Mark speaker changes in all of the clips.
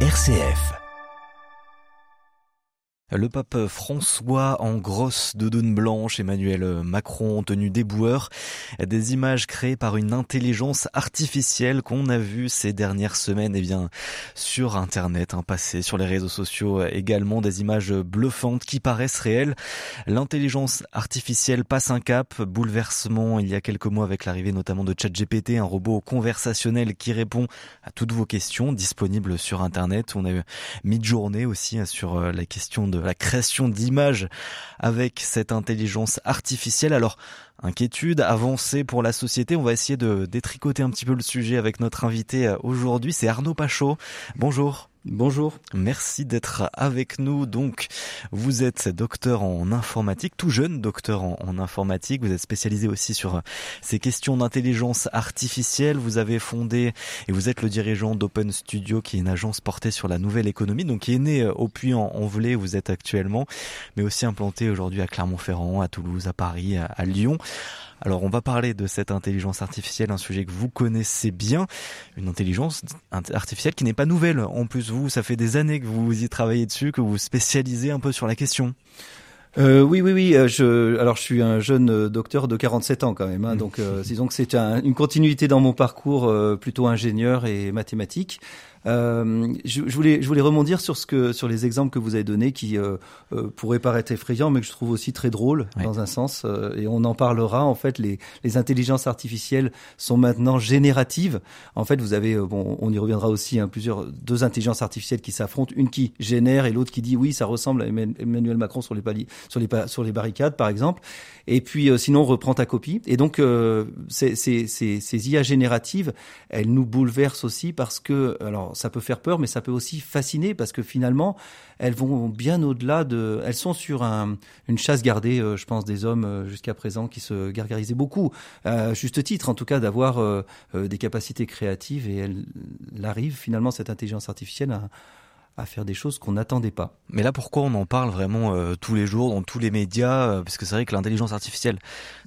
Speaker 1: RCF.
Speaker 2: Le pape François en grosse doudoune blanche, Emmanuel Macron en tenue déboueur, des images créées par une intelligence artificielle qu'on a vu ces dernières semaines et eh bien, sur Internet, hein, passé sur les réseaux sociaux également, des images bluffantes qui paraissent réelles. L'intelligence artificielle passe un cap, bouleversement il y a quelques mois avec l'arrivée notamment de ChatGPT, un robot conversationnel qui répond à toutes vos questions, disponible sur Internet. On a eu mid-journée aussi hein, sur la question de la création d'images avec cette intelligence artificielle. Alors, inquiétude, avancée pour la société. On va essayer de détricoter un petit peu le sujet avec notre invité euh, aujourd'hui. C'est Arnaud Pachot. Bonjour.
Speaker 3: Bonjour.
Speaker 2: Merci d'être avec nous. Donc, vous êtes docteur en informatique, tout jeune docteur en, informatique. Vous êtes spécialisé aussi sur ces questions d'intelligence artificielle. Vous avez fondé et vous êtes le dirigeant d'Open Studio, qui est une agence portée sur la nouvelle économie, donc qui est née au Puy-en-Velay, vous êtes actuellement, mais aussi implanté aujourd'hui à Clermont-Ferrand, à Toulouse, à Paris, à Lyon. Alors on va parler de cette intelligence artificielle, un sujet que vous connaissez bien, une intelligence artificielle qui n'est pas nouvelle. En plus, vous, ça fait des années que vous y travaillez dessus, que vous spécialisez un peu sur la question.
Speaker 3: Euh, oui, oui, oui. Euh, je, alors, je suis un jeune euh, docteur de 47 ans quand même. Hein, mmh. donc, disons que c'est une continuité dans mon parcours plutôt ingénieur et mathématique. Euh, je, je, voulais, je voulais rebondir sur ce que, sur les exemples que vous avez donnés, qui euh, euh pourraient paraître effrayants, mais que je trouve aussi très drôles dans un sens. Euh, et on en parlera. En fait, les, les intelligences artificielles sont maintenant génératives. En fait, vous avez, bon, on y reviendra aussi, hein, plusieurs deux intelligences artificielles qui s'affrontent, une qui génère et l'autre qui dit oui, ça ressemble à Emmanuel Macron sur les paliers, sur les sur les barricades, par exemple. Et puis, sinon, on reprend ta copie. Et donc, ces, ces, ces, IA génératives, elles nous bouleversent aussi parce que, alors ça peut faire peur, mais ça peut aussi fasciner parce que finalement, elles vont bien au-delà de. Elles sont sur un, une chasse gardée, euh, je pense, des hommes euh, jusqu'à présent qui se gargarisaient beaucoup, à juste titre en tout cas, d'avoir euh, des capacités créatives et elle, arrive finalement cette intelligence artificielle à à faire des choses qu'on n'attendait pas.
Speaker 2: Mais là, pourquoi on en parle vraiment tous les jours dans tous les médias Parce que c'est vrai que l'intelligence artificielle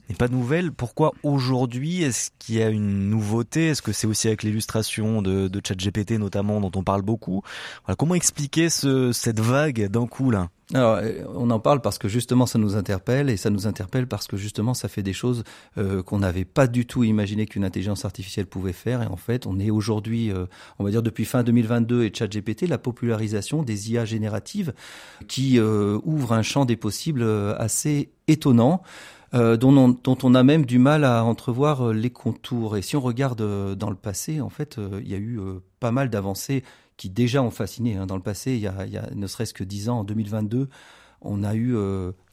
Speaker 2: n'est pas nouvelle. Pourquoi aujourd'hui Est-ce qu'il y a une nouveauté? Est-ce que c'est aussi avec l'illustration de, de ChatGPT notamment dont on parle beaucoup? Comment expliquer ce, cette vague d'un coup là?
Speaker 3: Alors, euh, on en parle parce que justement ça nous interpelle et ça nous interpelle parce que justement ça fait des choses euh, qu'on n'avait pas du tout imaginé qu'une intelligence artificielle pouvait faire et en fait on est aujourd'hui, euh, on va dire depuis fin 2022 et ChatGPT, la popularisation des IA génératives qui ouvre un champ des possibles assez étonnant. Dont, on, a même du mal à entrevoir les contours. Et si on regarde dans le passé, en fait, il y a eu pas mal d'avancées qui déjà ont fasciné. Hein. Dans le passé, il y a, il y a ne serait-ce que dix ans, en 2022, on a eu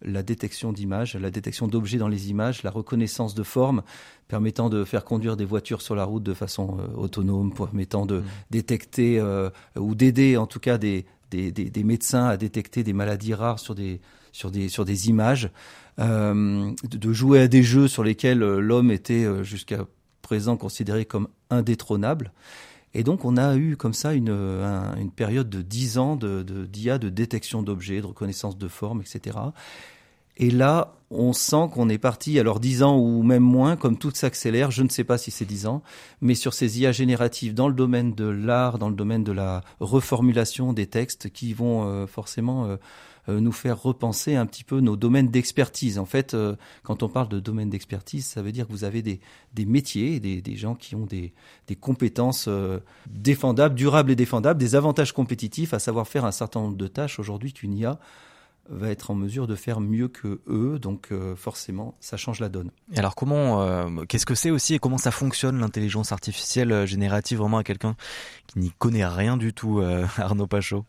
Speaker 3: la détection d'images, la détection d'objets dans les images, la reconnaissance de formes permettant de faire conduire des voitures sur la route de façon autonome, permettant de mmh. détecter ou d'aider en tout cas des, des, des, des, médecins à détecter des maladies rares sur des, sur des, sur des images. Euh, de jouer à des jeux sur lesquels euh, l'homme était euh, jusqu'à présent considéré comme indétrônable. Et donc on a eu comme ça une, une période de dix ans de, d'IA, de, détection d'objets, de reconnaissance de formes, etc. Et là, on sent qu'on est parti, alors dix ans ou même moins, comme tout s'accélère, je ne sais pas si c'est dix ans, mais sur ces IA génératives dans le domaine de l'art, dans le domaine de la reformulation des textes qui vont forcément euh, nous faire repenser un petit peu nos domaines d'expertise. En fait, euh, quand on parle de domaine d'expertise, ça veut dire que vous avez des, métiers, des, des gens qui ont des, des compétences euh, défendables, durables et défendables, des avantages compétitifs, à savoir faire un certain nombre de tâches aujourd'hui qu'une IA va être en mesure de faire mieux que eux, donc forcément ça change la donne.
Speaker 2: Alors comment, qu'est-ce que c'est aussi et comment ça fonctionne l'intelligence artificielle générative vraiment à quelqu'un qui n'y connaît rien du tout, Arnaud Pachot?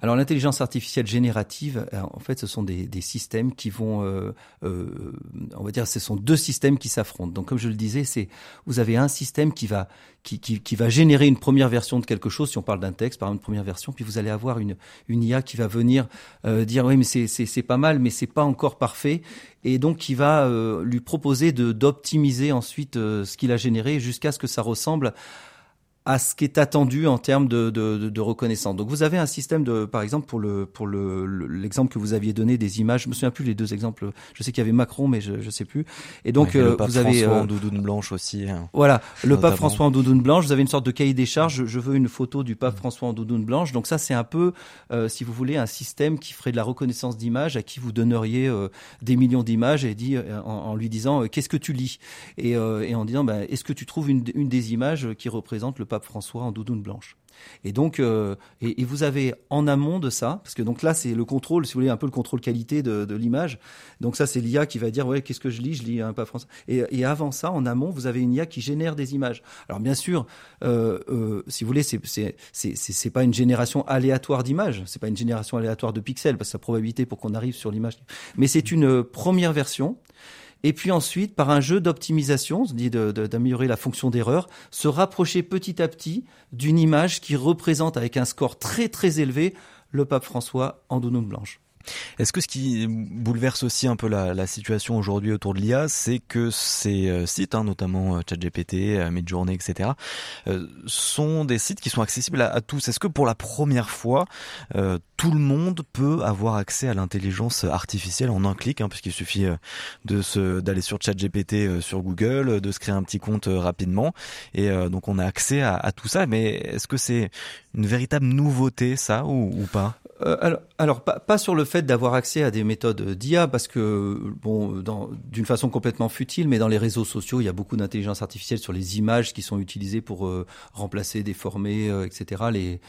Speaker 3: Alors l'intelligence artificielle générative, euh, en fait, ce sont des, systèmes qui vont, euh, euh, on va dire, ce sont deux systèmes qui s'affrontent. Donc comme je le disais, c'est vous avez un système qui va qui, qui, va générer une première version de quelque chose. Si on parle d'un texte, par exemple, une première version, puis vous allez avoir une une IA qui va venir dire oui mais c'est c'est pas mal, mais c'est pas encore parfait, et donc qui va lui proposer de d'optimiser ensuite ce qu'il a généré jusqu'à ce que ça ressemble à ce qui est attendu en termes de, de, de, reconnaissance. Donc vous avez un système de, par exemple pour le pour le l'exemple que vous aviez donné des images, je me souviens plus les deux exemples. Je sais qu'il y avait Macron, mais je je sais plus.
Speaker 2: Et donc euh, vous avez François en doudoune blanche aussi. Hein,
Speaker 3: voilà, le pape François en doudoune blanche. Vous avez une sorte de cahier des charges. Je, veux une photo du pape François en doudoune blanche. Donc ça c'est un peu, euh, si vous voulez, un système qui ferait de la reconnaissance d'images à qui vous donneriez euh, des millions d'images et dit en, en lui disant qu'est-ce que tu lis? Et, et en disant ben, est-ce que tu trouves une, une des images qui représente le pape François en doudoune blanche. Et donc, euh, et, vous avez en amont de ça, parce que donc là c'est le contrôle, si vous voulez, un peu le contrôle qualité de, l'image. Donc ça c'est l'IA qui va dire ouais qu'est-ce que je lis, je lis un pape français. Et, avant ça, en amont, vous avez une IA qui génère des images. Alors bien sûr, euh, euh, si vous voulez, c'est c'est pas une génération aléatoire d'images, c'est pas une génération aléatoire de pixels, parce que la probabilité pour qu'on arrive sur l'image, mais c'est une première version et puis ensuite, par un jeu d'optimisation, d'améliorer la fonction d'erreur, se rapprocher petit à petit d'une image qui représente avec un score très très élevé le pape François en doudoune blanche.
Speaker 2: Est-ce que ce qui bouleverse aussi un peu la, situation aujourd'hui autour de l'IA, c'est que ces euh, sites, hein, notamment euh, ChatGPT, euh, Midjourney, etc., sont des sites qui sont accessibles à, tous. Est-ce que pour la première fois, tout le monde peut avoir accès à l'intelligence artificielle en un clic, hein, puisqu'il suffit de se d'aller sur ChatGPT sur Google, de se créer un petit compte rapidement, et donc on a accès à, tout ça. Mais est-ce que c'est une véritable nouveauté, ça, ou pas?
Speaker 3: Euh, alors, pas, pas, sur le fait d'avoir accès à des méthodes d'IA, parce que, bon, d'une façon complètement futile, mais dans les réseaux sociaux, il y a beaucoup d'intelligence artificielle sur les images qui sont utilisées pour euh, remplacer, déformer, euh, etc., les,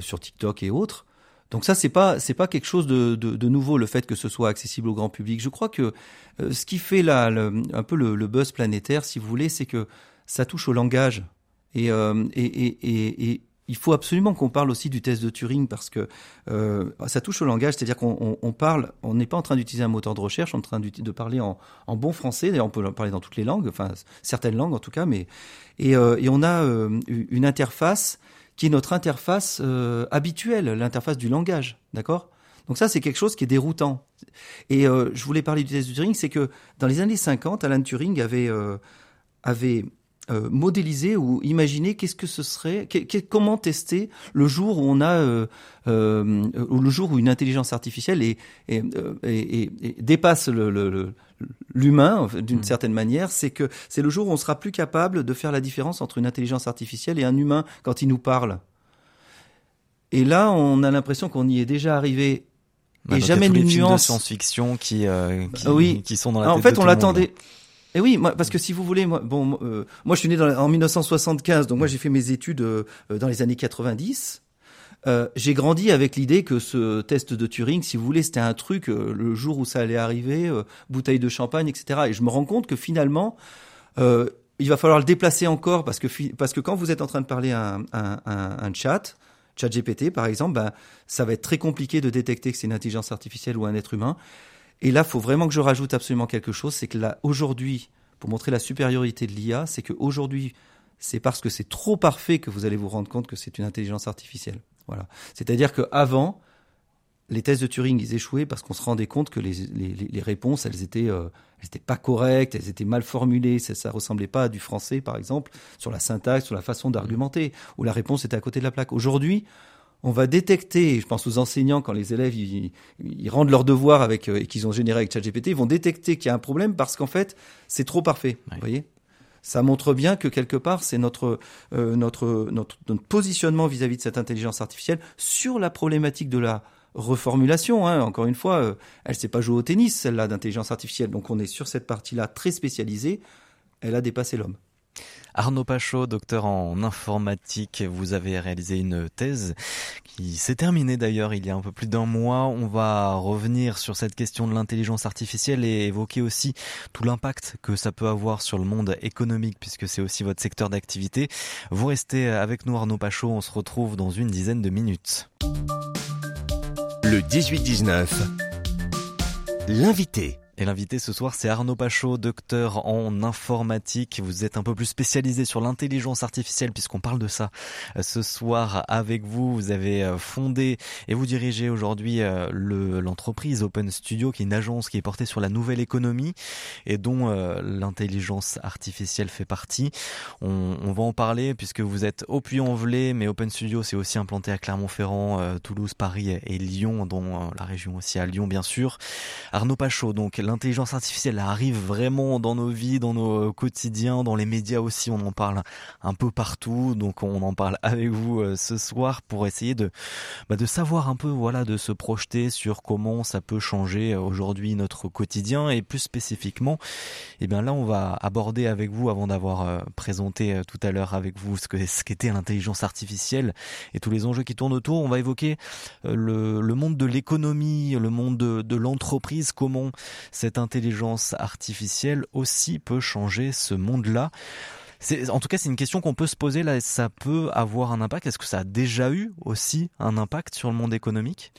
Speaker 3: sur TikTok et autres. Donc ça, c'est pas c'est pas quelque chose de, de, nouveau le fait que ce soit accessible au grand public. Je crois que ce qui fait là un peu le, buzz planétaire, si vous voulez, c'est que ça touche au langage et, et, et il faut absolument qu'on parle aussi du test de Turing parce que euh, ça touche au langage, c'est-à-dire qu'on on, parle, on n'est pas en train d'utiliser un moteur de recherche, on est en train de parler en, bon français. D'ailleurs, on peut parler dans toutes les langues, enfin certaines langues en tout cas, mais et, euh, on a euh, une interface qui est notre interface habituelle, l'interface du langage, d'accord? Donc ça, c'est quelque chose qui est déroutant. Et je voulais parler du test de Turing, c'est que dans les années 50, Alan Turing avait avait euh, modéliser ou imaginer qu'est-ce que ce serait, comment tester le jour où on a, euh, euh, le jour où une intelligence artificielle est, dépasse l'humain d'une mmh. certaine manière, c'est que c'est le jour où on sera plus capable de faire la différence entre une intelligence artificielle et un humain quand il nous parle. Et là, on a l'impression qu'on y est déjà arrivé.
Speaker 2: et jamais une nuance. de science-fiction qui, qui, qui sont dans la
Speaker 3: En fait, on l'attendait. Et oui, moi, parce que si vous voulez, moi, bon, euh, je suis né dans, en 1975, donc moi j'ai fait mes études euh, dans les années 90. Euh, j'ai grandi avec l'idée que ce test de Turing, si vous voulez, c'était un truc euh, le jour où ça allait arriver, bouteille de champagne, etc. Et je me rends compte que finalement, il va falloir le déplacer encore parce que parce que quand vous êtes en train de parler à un, un, chat, chat GPT par exemple, ben, ça va être très compliqué de détecter que c'est une intelligence artificielle ou un être humain. Et là, il faut vraiment que je rajoute absolument quelque chose, c'est que là, aujourd'hui, pour montrer la supériorité de l'IA, c'est qu'aujourd'hui, c'est parce que c'est trop parfait que vous allez vous rendre compte que c'est une intelligence artificielle. Voilà. C'est-à-dire qu'avant, les tests de Turing, ils échouaient parce qu'on se rendait compte que les, réponses, elles étaient, euh, elles étaient pas correctes, elles étaient mal formulées, ça, ça ressemblait pas à du français, par exemple, sur la syntaxe, sur la façon d'argumenter, ou la réponse était à côté de la plaque. Aujourd'hui, on va détecter, je pense aux enseignants quand les élèves ils, rendent leurs devoirs avec euh, et qu'ils ont généré avec ChatGPT, ils vont détecter qu'il y a un problème parce qu'en fait c'est trop parfait. Vous voyez, ça montre bien que quelque part c'est notre, euh, notre, notre positionnement vis-à-vis de cette intelligence artificielle sur la problématique de la reformulation. Hein. Encore une fois, euh, elle sait pas jouer au tennis celle-là d'intelligence artificielle, donc on est sur cette partie-là très spécialisée. Elle a dépassé l'homme.
Speaker 2: Arnaud Pachot, docteur en informatique, vous avez réalisé une thèse qui s'est terminée d'ailleurs il y a un peu plus d'un mois. On va revenir sur cette question de l'intelligence artificielle et évoquer aussi tout l'impact que ça peut avoir sur le monde économique puisque c'est aussi votre secteur d'activité. Vous restez avec nous Arnaud Pachot, on se retrouve dans une dizaine de minutes.
Speaker 1: Le 18-19, l'invité.
Speaker 2: L'invité ce soir, c'est Arnaud Pachot, docteur en informatique. Vous êtes un peu plus spécialisé sur l'intelligence artificielle puisqu'on parle de ça euh, ce soir avec vous. Vous avez euh, fondé et vous dirigez aujourd'hui euh, l'entreprise Open Studio, qui est une agence qui est portée sur la nouvelle économie et dont l'intelligence artificielle fait partie. On, va en parler puisque vous êtes au Puy-en-Velay, mais Open Studio c'est aussi implanté à Clermont-Ferrand, Toulouse, Paris et Lyon, dont la région aussi à Lyon bien sûr. Arnaud Pachot, donc l'intelligence artificielle arrive vraiment dans nos vies, dans nos quotidiens, dans les médias aussi, on en parle un peu partout, donc on en parle avec vous euh, ce soir pour essayer de, bah, de savoir un peu, voilà, de se projeter sur comment ça peut changer euh, aujourd'hui notre quotidien et plus spécifiquement, eh bien là on va aborder avec vous, avant d'avoir euh, présenté tout à l'heure avec vous ce ce qu'était l'intelligence artificielle et tous les enjeux qui tournent autour, on va évoquer le, le monde de l'économie, le monde de, de l'entreprise, comment cette intelligence artificielle aussi peut changer ce monde-là. En tout cas, c'est une question qu'on peut se poser là. Ça peut avoir un impact. Est-ce que ça a déjà eu aussi un impact sur le monde économique?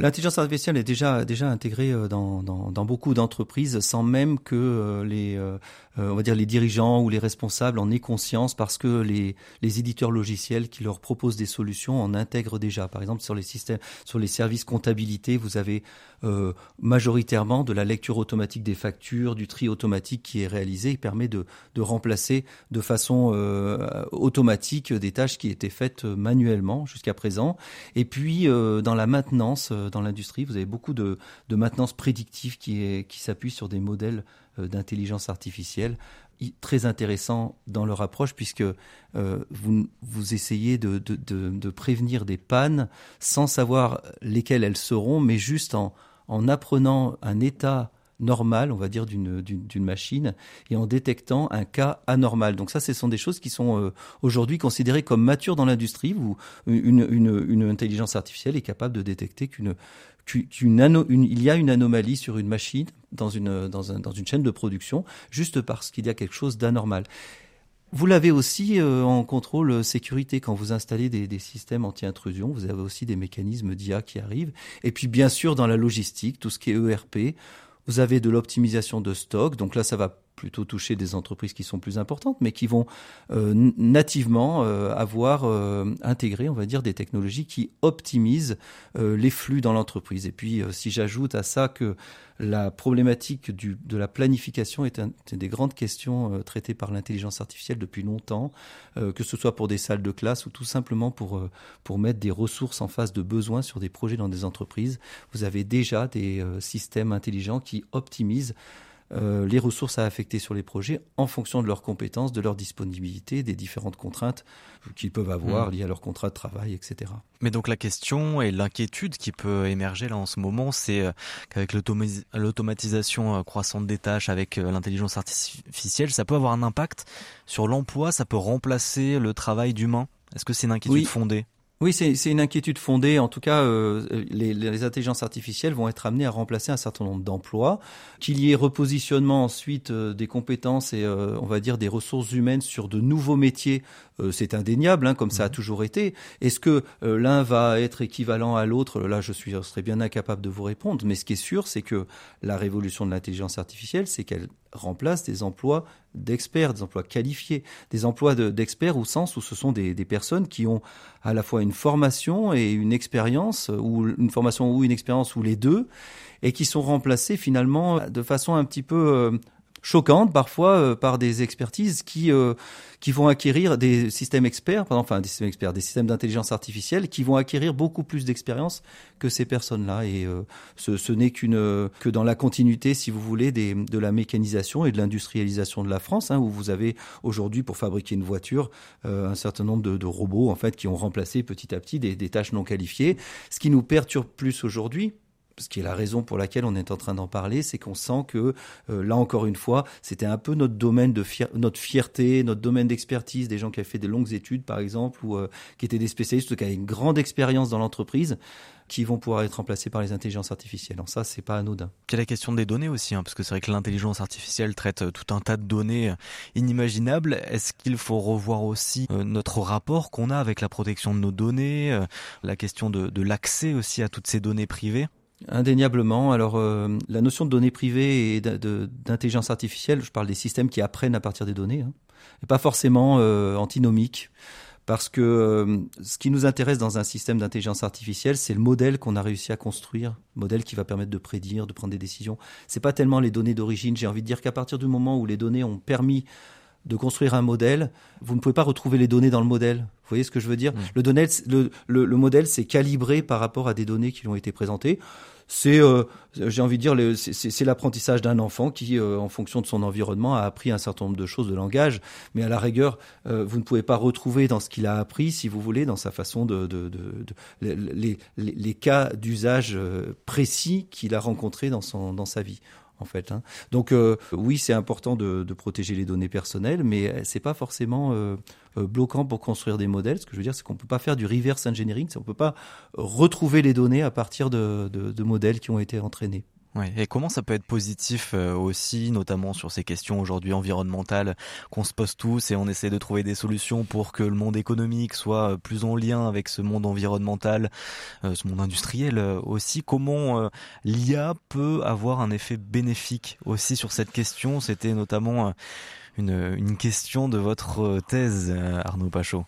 Speaker 3: L'intelligence artificielle est déjà déjà intégrée euh, dans, dans, beaucoup d'entreprises sans même que euh, les euh, on va dire les dirigeants ou les responsables en aient conscience parce que les, les éditeurs logiciels qui leur proposent des solutions en intègrent déjà. Par exemple sur les systèmes sur les services comptabilité, vous avez euh, majoritairement de la lecture automatique des factures, du tri automatique qui est réalisé, il permet de, de remplacer de façon euh, automatique des tâches qui étaient faites manuellement jusqu'à présent. Et puis euh, dans la maintenance dans l'industrie. Vous avez beaucoup de, de maintenance prédictive qui, est, qui s'appuie sur des modèles euh, d'intelligence artificielle très intéressant dans leur approche puisque euh, vous, vous essayez de, de, de, de, prévenir des pannes sans savoir lesquelles elles seront, mais juste en, en apprenant un état normal, on va dire, d'une machine, et en détectant un cas anormal. Donc ça, ce sont des choses qui sont euh, aujourd'hui considérées comme matures dans l'industrie, où une, une, une, intelligence artificielle est capable de détecter qu'une il y a une anomalie sur une machine dans une, dans, un, dans une chaîne de production, juste parce qu'il y a quelque chose d'anormal. Vous l'avez aussi euh, en contrôle sécurité quand vous installez des, des systèmes anti-intrusion. Vous avez aussi des mécanismes d'IA qui arrivent. Et puis bien sûr dans la logistique, tout ce qui est ERP. Vous avez de l'optimisation de stock. Donc là, ça va plutôt toucher des entreprises qui sont plus importantes, mais qui vont euh, nativement euh, avoir euh, intégré, on va dire, des technologies qui optimisent les flux dans l'entreprise. Et puis, si j'ajoute à ça que la problématique de la planification est, une des grandes questions traitées par l'intelligence artificielle depuis longtemps, que ce soit pour des salles de classe ou tout simplement pour, pour mettre des ressources en face de besoins sur des projets dans des entreprises. Vous avez déjà des systèmes intelligents qui optimisent euh, les ressources à affecter sur les projets en fonction de leurs compétences, de leur disponibilité, des différentes contraintes qu'ils peuvent avoir mmh. liées à leur contrat de travail, etc.
Speaker 2: Mais donc la question et l'inquiétude qui peut émerger là en ce moment, c'est euh, qu'avec l'automatisation euh, croissante des tâches, avec l'intelligence artificielle, ça peut avoir un impact sur l'emploi, ça peut remplacer le travail d'humain? Est-ce que c'est une inquiétude fondée?
Speaker 3: Oui, c'est une inquiétude fondée. En tout cas, euh, les, intelligences artificielles vont être amenées à remplacer un certain nombre d'emplois. Qu'il y ait repositionnement ensuite euh, des compétences et, euh, on va dire, des ressources humaines sur de nouveaux métiers, c'est indéniable, hein, comme ça a mhm. toujours été. Est-ce que l'un va être équivalent à l'autre? Là, je, suis, je serais bien incapable de vous répondre. Mais ce qui est sûr, c'est que la révolution de l'intelligence artificielle, c'est qu'elle remplace des emplois d'experts, des emplois qualifiés, des emplois d'experts au sens où ce sont des, des, personnes qui ont à la fois une formation et une expérience, ou une formation ou une expérience ou les deux, et qui sont remplacés finalement de façon un petit peu euh, choquante parfois euh, par des expertises qui euh, qui vont acquérir des systèmes experts, enfin des systèmes experts, des systèmes d'intelligence artificielle qui vont acquérir beaucoup plus d'expérience que ces personnes-là. Et euh, ce, ce n'est qu'une que dans la continuité, si vous voulez, des, de la mécanisation et de l'industrialisation de la France, hein, où vous avez aujourd'hui pour fabriquer une voiture un certain nombre de, de, robots en fait qui ont remplacé petit à petit des, des tâches non qualifiées. Ce qui nous perturbe plus aujourd'hui, ce qui est la raison pour laquelle on est en train d'en parler, c'est qu'on sent que euh, là encore une fois, c'était un peu notre domaine de notre fierté, notre domaine d'expertise, des gens qui avaient fait des longues études par exemple ou euh, qui étaient des spécialistes qui avaient une grande expérience dans l'entreprise qui vont pouvoir être remplacés par les intelligences artificielles. Donc ça, c'est pas anodin.
Speaker 2: A la question des données aussi, hein, parce que c'est vrai que l'intelligence artificielle traite euh, tout un tas de données inimaginables. Est-ce qu'il faut revoir aussi notre rapport qu'on a avec la protection de nos données, la question de, de l'accès aussi à toutes ces données privées?
Speaker 3: Indéniablement. Alors, euh, la notion de données privées et d'intelligence artificielle, je parle des systèmes qui apprennent à partir des données, hein, n'est pas forcément euh, antinomique. Parce que euh, ce qui nous intéresse dans un système d'intelligence artificielle, c'est le modèle qu'on a réussi à construire, modèle qui va permettre de prédire, de prendre des décisions. C'est pas tellement les données d'origine. J'ai envie de dire qu'à partir du moment où les données ont permis de construire un modèle, vous ne pouvez pas retrouver les données dans le modèle. Vous voyez ce que je veux dire? Mmh. le, le, le, modèle, c'est calibré par rapport à des données qui lui ont été présentées c'est, euh, j'ai envie de dire, c'est l'apprentissage d'un enfant qui, euh, en fonction de son environnement, a appris un certain nombre de choses de langage. Mais à la rigueur, euh, vous ne pouvez pas retrouver dans ce qu'il a appris, si vous voulez, dans sa façon de, de, de, de les, les, les, cas d'usage précis qu'il a rencontrés dans, son, dans sa vie en fait. Hein. Donc euh, oui, c'est important de, protéger les données personnelles, mais c'est pas forcément euh, euh, bloquant pour construire des modèles. Ce que je veux dire, c'est qu'on peut pas faire du reverse engineering, on peut pas retrouver les données à partir de modèles qui ont été entraînés.
Speaker 2: Ouais. Et comment ça peut être positif euh, aussi, notamment sur ces questions aujourd'hui environnementales qu'on se pose tous et on essaie de trouver des solutions pour que le monde économique soit euh, plus en lien avec ce monde environnemental, euh, ce monde industriel aussi? Comment l'IA peut avoir un effet bénéfique aussi sur cette question? C'était notamment une, une question de votre thèse, Arnaud Pachot.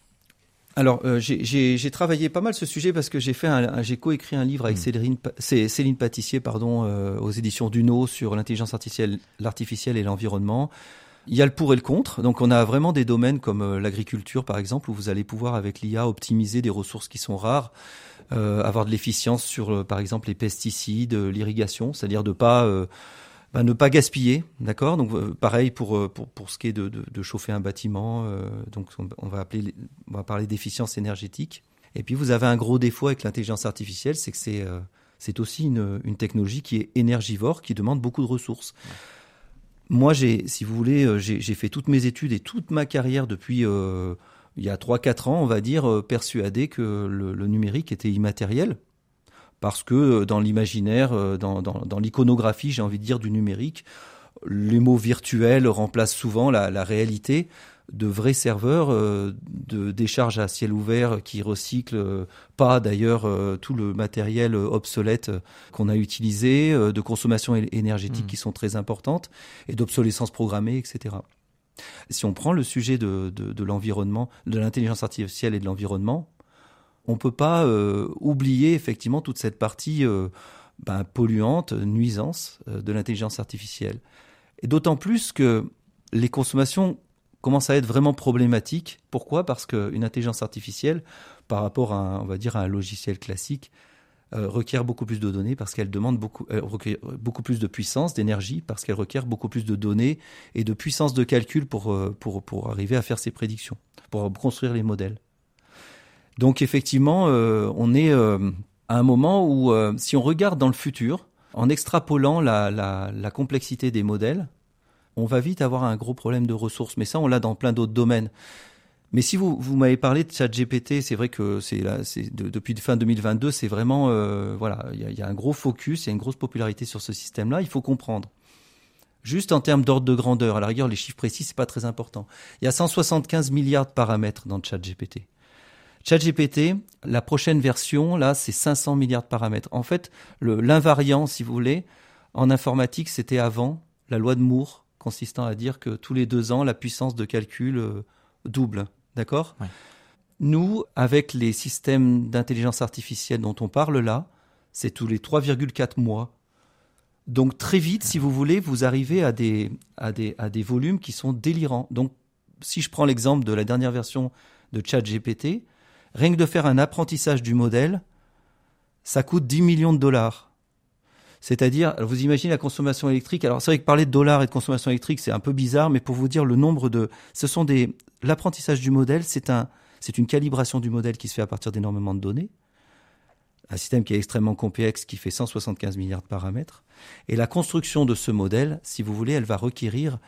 Speaker 3: Alors, euh, j'ai travaillé pas mal ce sujet parce que j'ai fait, j'ai coécrit un livre avec hmm. Céline, Céline Pâtissier, pardon, euh, aux éditions Duno sur l'intelligence artificielle, l'artificiel et l'environnement. Il y a le pour et le contre. Donc, on a vraiment des domaines comme euh, l'agriculture, par exemple, où vous allez pouvoir avec l'IA optimiser des ressources qui sont rares, avoir de l'efficience sur, par exemple, les pesticides, l'irrigation, c'est-à-dire de pas bah, ne pas gaspiller, d'accord? Donc euh, pareil pour, euh, pour pour ce qui est de, de, de chauffer un bâtiment. Euh, donc on, va appeler, on va parler d'efficience énergétique. Et puis vous avez un gros défaut avec l'intelligence artificielle, c'est que c'est c'est aussi une, une technologie qui est énergivore, qui demande beaucoup de ressources. Moi, j'ai, si vous voulez, j'ai fait toutes mes études et toute ma carrière depuis il y a 3-4 ans, on va dire, persuadé que le, le numérique était immatériel parce que euh, dans l'imaginaire, euh, dans, dans, l'iconographie, j'ai envie de dire, du numérique, les mots virtuels remplacent souvent la, la réalité de vrais serveurs euh, de décharge à ciel ouvert qui recyclent pas d'ailleurs tout le matériel obsolète qu'on a utilisé, de consommation énergétique mmh. qui sont très importantes et d'obsolescence programmée, etc. Si on prend le sujet de l'environnement, de l'intelligence artificielle et de l'environnement, on peut pas euh, oublier effectivement toute cette partie euh, ben, polluante, nuisance euh, de l'intelligence artificielle. Et d'autant plus que les consommations commencent à être vraiment problématiques. Pourquoi? Parce qu'une intelligence artificielle, par rapport à, un, logiciel classique, requiert beaucoup plus de données parce qu'elle demande beaucoup, beaucoup plus de puissance, d'énergie, parce qu'elle requiert beaucoup plus de données et de puissance de calcul pour, pour, pour arriver à faire ses prédictions, pour construire les modèles. Donc effectivement, euh, on est euh, à un moment où, euh, si on regarde dans le futur, en extrapolant la, la, complexité des modèles, on va vite avoir un gros problème de ressources. Mais ça, on l'a dans plein d'autres domaines. Mais si vous, vous m'avez parlé de ChatGPT, c'est vrai que c'est c'est depuis fin 2022, c'est vraiment voilà, il y, y a, un gros focus, il y a une grosse popularité sur ce système-là. Il faut comprendre. Juste en termes d'ordre de grandeur, à la rigueur, les chiffres précis, c'est pas très important. Il y a 175 milliards de paramètres dans ChatGPT. ChatGPT, la prochaine version, là, c'est 500 milliards de paramètres. En fait, l'invariant, si vous voulez, en informatique, c'était avant la loi de Moore, consistant à dire que tous les deux ans, la puissance de calcul euh, double. D'accord? Nous, avec les systèmes d'intelligence artificielle dont on parle là, c'est tous les 3,4 mois. Donc très vite, si vous voulez, vous arrivez à des, à des, à des volumes qui sont délirants. Donc si je prends l'exemple de la dernière version de ChatGPT, Rien que de faire un apprentissage du modèle, ça coûte 10 millions de dollars. C'est-à-dire, vous imaginez la consommation électrique. Alors, c'est vrai que parler de dollars et de consommation électrique, c'est un peu bizarre, mais pour vous dire le nombre de, ce sont des, l'apprentissage du modèle, c'est un, c'est une calibration du modèle qui se fait à partir d'énormément de données. Un système qui est extrêmement complexe, qui fait 175 milliards de paramètres. Et la construction de ce modèle, si vous voulez, elle va requérir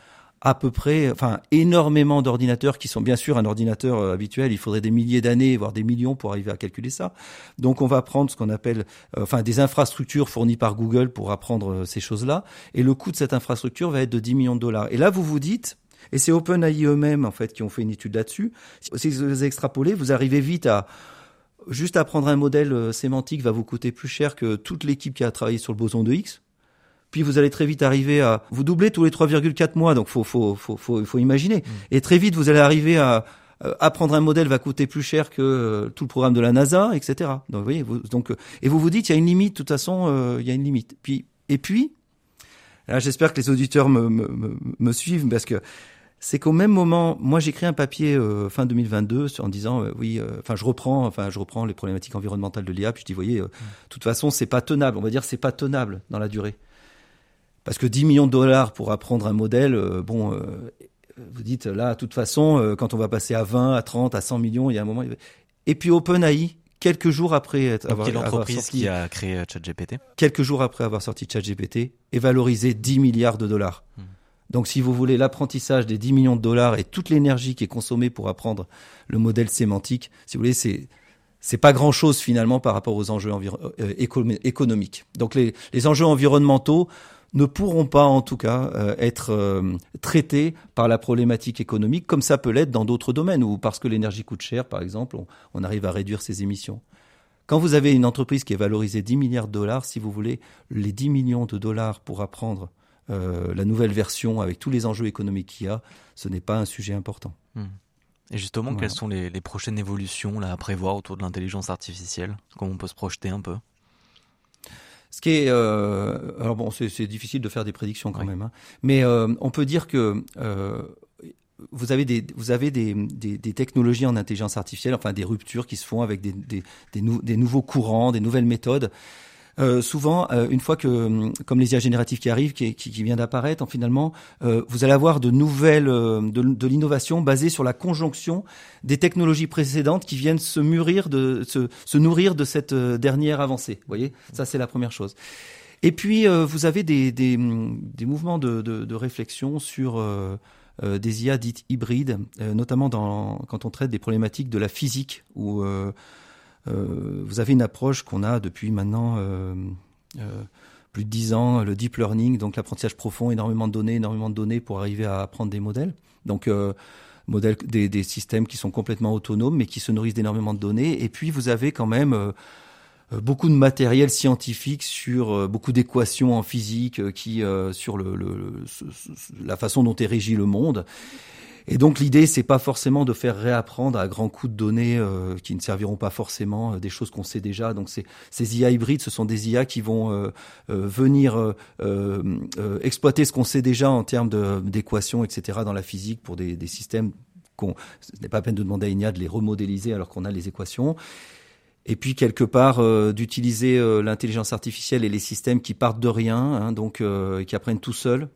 Speaker 3: à peu près, enfin énormément d'ordinateurs qui sont bien sûr un ordinateur euh, habituel. Il faudrait des milliers d'années, voire des millions pour arriver à calculer ça. Donc on va prendre ce qu'on appelle, euh, enfin des infrastructures fournies par Google pour apprendre euh, ces choses-là. Et le coût de cette infrastructure va être de 10 millions de dollars. Et là vous vous dites, et c'est OpenAI eux-mêmes en fait qui ont fait une étude là-dessus. Si vous extrapolez, vous arrivez vite à juste apprendre un modèle sémantique va vous coûter plus cher que toute l'équipe qui a travaillé sur le boson de X. Puis vous allez très vite arriver à vous doubler tous les 3,4 mois, donc faut faut faut faut, faut imaginer. Mmh. Et très vite vous allez arriver à apprendre un modèle va coûter plus cher que tout le programme de la NASA, etc. Donc vous voyez, vous, donc et vous vous dites il y a une limite. De toute façon, il y a une limite. Puis et puis Là, j'espère que les auditeurs me, me, me, suivent parce que c'est qu'au même moment, moi j'écris un papier euh, fin 2022 en disant euh, oui, euh, enfin je reprends, enfin je reprends les problématiques environnementales de l'IA, puis je dis voyez, de toute façon c'est pas tenable, on va dire c'est pas tenable dans la durée, parce que 10 millions de dollars pour apprendre un modèle, bon, vous dites là, de toute façon, quand on va passer à 20, à 30, à 100 millions, il y a un moment, et puis OpenAI quelques jours après
Speaker 2: avoir, sorti, qui a créé euh, ChatGPT?
Speaker 3: Quelques jours après avoir sorti ChatGPT est valorisé 10 milliards de dollars. Hmm. Donc si vous voulez l'apprentissage des 10 millions de dollars et toute l'énergie qui est consommée pour apprendre le modèle sémantique, si vous voulez, c'est c'est pas grand chose finalement par rapport aux enjeux euh, économiques. Donc les, les enjeux environnementaux ne pourront pas en tout cas euh, être euh, traités par la problématique économique comme ça peut l'être dans d'autres domaines ou parce que l'énergie coûte cher par exemple, on, arrive à réduire ses émissions. Quand vous avez une entreprise qui est valorisée 10 milliards de dollars, si vous voulez, les 10 millions de dollars pour apprendre euh, la nouvelle version avec tous les enjeux économiques qu'il y a, ce n'est pas un sujet important. Hmm.
Speaker 2: Et justement, quelles sont les, les, prochaines évolutions là, à prévoir autour de l'intelligence artificielle? Comment on peut se projeter un peu?
Speaker 3: Ce qui est, euh, alors bon, c'est difficile de faire des prédictions quand même, hein. mais euh, on peut dire que euh, vous avez des vous avez des, des, des, technologies en intelligence artificielle, enfin des ruptures qui se font avec des, des, des nouveaux courants, des nouvelles méthodes euh, souvent, euh, une fois que, hum, comme les IA génératives qui arrivent, qui, qui, qui vient d'apparaître, en finalement, euh, vous allez avoir de nouvelles, de, de l'innovation basée sur la conjonction des technologies précédentes qui viennent se mûrir, de se, se nourrir de cette dernière avancée. Vous voyez, ça c'est la première chose. Et puis, vous avez des, des, hum, des mouvements de, de, de, réflexion sur des IA dites hybrides, notamment dans, quand on traite des problématiques de la physique ou euh, vous avez une approche qu'on a depuis maintenant euh, euh, plus de dix ans, le deep learning, donc l'apprentissage profond, énormément de données, énormément de données pour arriver à apprendre des modèles. Donc modèles, des, des, systèmes qui sont complètement autonomes, mais qui se nourrissent d'énormément de données. Et puis vous avez quand même beaucoup de matériel scientifique sur beaucoup d'équations en physique qui sur le, le, la façon dont est régi le monde. Et donc l'idée, c'est pas forcément de faire réapprendre à grands coups de données euh, qui ne serviront pas forcément euh, des choses qu'on sait déjà. Donc ces IA hybrides, ce sont des IA qui vont euh, venir exploiter ce qu'on sait déjà en termes d'équations, etc. dans la physique pour des, des systèmes qu'on, ce n'est pas peine de demander à une IA de les remodéliser alors qu'on a les équations et puis quelque part d'utiliser l'intelligence artificielle et les systèmes qui partent de rien, hein, donc qui apprennent tout seuls,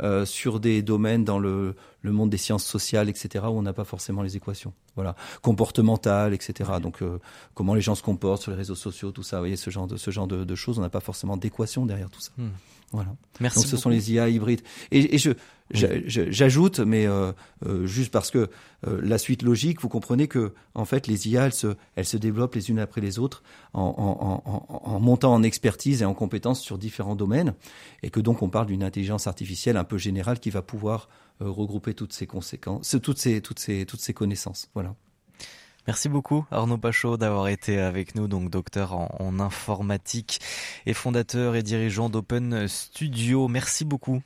Speaker 3: euh, sur des domaines dans le, le, monde des sciences sociales, etc., où on n'a pas forcément les équations. Voilà, comportementales, etc. Donc, euh, comment les gens se comportent sur les réseaux sociaux, tout ça. Vous voyez, ce genre de, ce genre de, de choses, on n'a pas forcément d'équation derrière tout ça. Hmm. Voilà. Merci. Donc, ce sont les IA hybrides. Et, et je, J'ajoute, mais euh, euh, juste parce que euh, la suite logique, vous comprenez que en fait les IA, elles se, elles se développent les unes après les autres en, en, en, en, montant en expertise et en compétences sur différents domaines, et que donc on parle d'une intelligence artificielle un peu générale qui va pouvoir regrouper toutes ces conséquences, toutes ces, toutes ces, toutes ces connaissances. Voilà.
Speaker 2: Merci beaucoup Arnaud Pachot d'avoir été avec nous, donc docteur en informatique et fondateur et dirigeant d'Open Studio. Merci beaucoup.